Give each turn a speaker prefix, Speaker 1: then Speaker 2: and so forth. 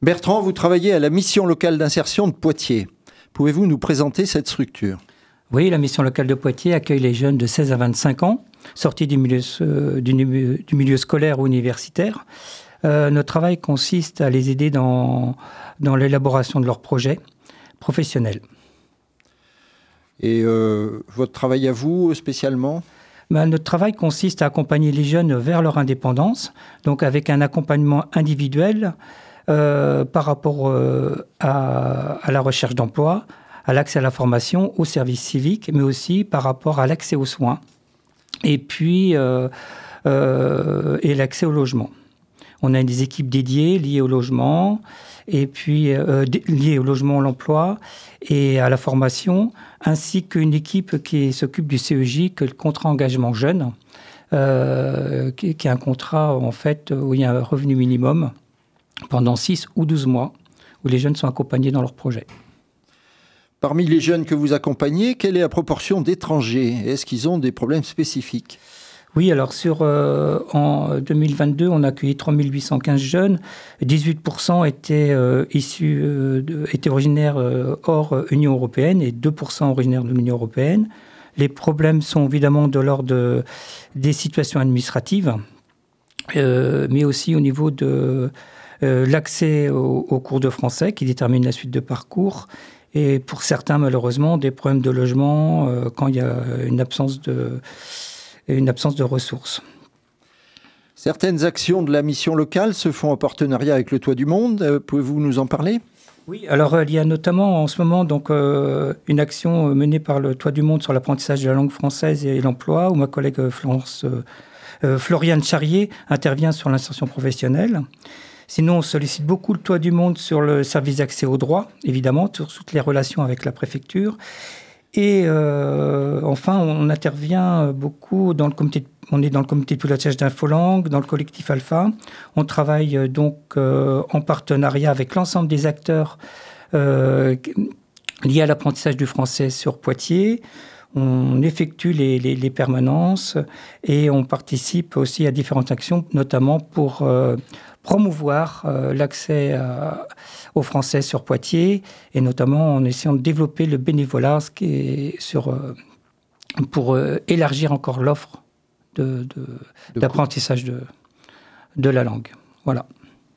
Speaker 1: Bertrand, vous travaillez à la mission locale d'insertion de Poitiers. Pouvez-vous nous présenter cette structure?
Speaker 2: Oui, la mission locale de Poitiers accueille les jeunes de 16 à 25 ans, sortis du milieu, euh, du, milieu scolaire ou universitaire. Euh, notre travail consiste à les aider dans, dans l'élaboration de leurs projets professionnels.
Speaker 1: Et euh, votre travail à vous spécialement?
Speaker 2: Ben, Notre travail consiste à accompagner les jeunes vers leur indépendance, donc avec un accompagnement individuel euh, par rapport euh, à, la recherche d'emploi, à l'accès à la formation, au service civique, mais aussi par rapport à l'accès aux soins et puis euh, et l'accès au logement. On a des équipes dédiées liées au logement et puis liées au logement, l'emploi et à la formation, ainsi qu'une équipe qui s'occupe du CEJ, que le contrat engagement jeune, qui, est un contrat en fait où il y a un revenu minimum pendant 6 ou 12 mois où les jeunes sont accompagnés dans leur projet.
Speaker 1: Parmi les jeunes que vous accompagnez, quelle est la proportion d'étrangers? Est-ce qu'ils ont des problèmes spécifiques?
Speaker 2: Oui, alors sur, euh, en 2022, on a accueilli 3815 jeunes. 18% étaient, euh, issus, euh, étaient originaires hors Union européenne et 2% originaires de l'Union européenne. Les problèmes sont évidemment de l'ordre des situations administratives, mais aussi au niveau de, euh, l'accès aux au cours de français qui détermine la suite de parcours, et pour certains, malheureusement, des problèmes de logement euh, quand il y a une absence de, une absence de ressources.
Speaker 1: Certaines actions de la mission locale se font en partenariat avec le Toit du Monde. Euh, pouvez-vous nous en parler?
Speaker 2: Oui, alors il y a notamment en ce moment donc une action menée par le Toit du Monde sur l'apprentissage de la langue française et l'emploi, où ma collègue Florence, Floriane Charrier intervient sur l'insertion professionnelle. Sinon, on sollicite beaucoup le toit du monde sur le service d'accès au droit, évidemment, sur toutes les relations avec la préfecture. Et euh, enfin, on intervient beaucoup dans le comité. on est dans le comité de pilotage d'Infolang, dans le collectif Alpha. On travaille euh, donc euh, en partenariat avec l'ensemble des acteurs liés à l'apprentissage du français sur Poitiers. On effectue les, les, permanences et on participe aussi à différentes actions, notamment pour promouvoir euh, l'accès euh, aux Français sur Poitiers, et notamment en essayant de développer le bénévolat ce qui est sur, euh, pour élargir encore l'offre d'apprentissage de, de, de la langue. Voilà.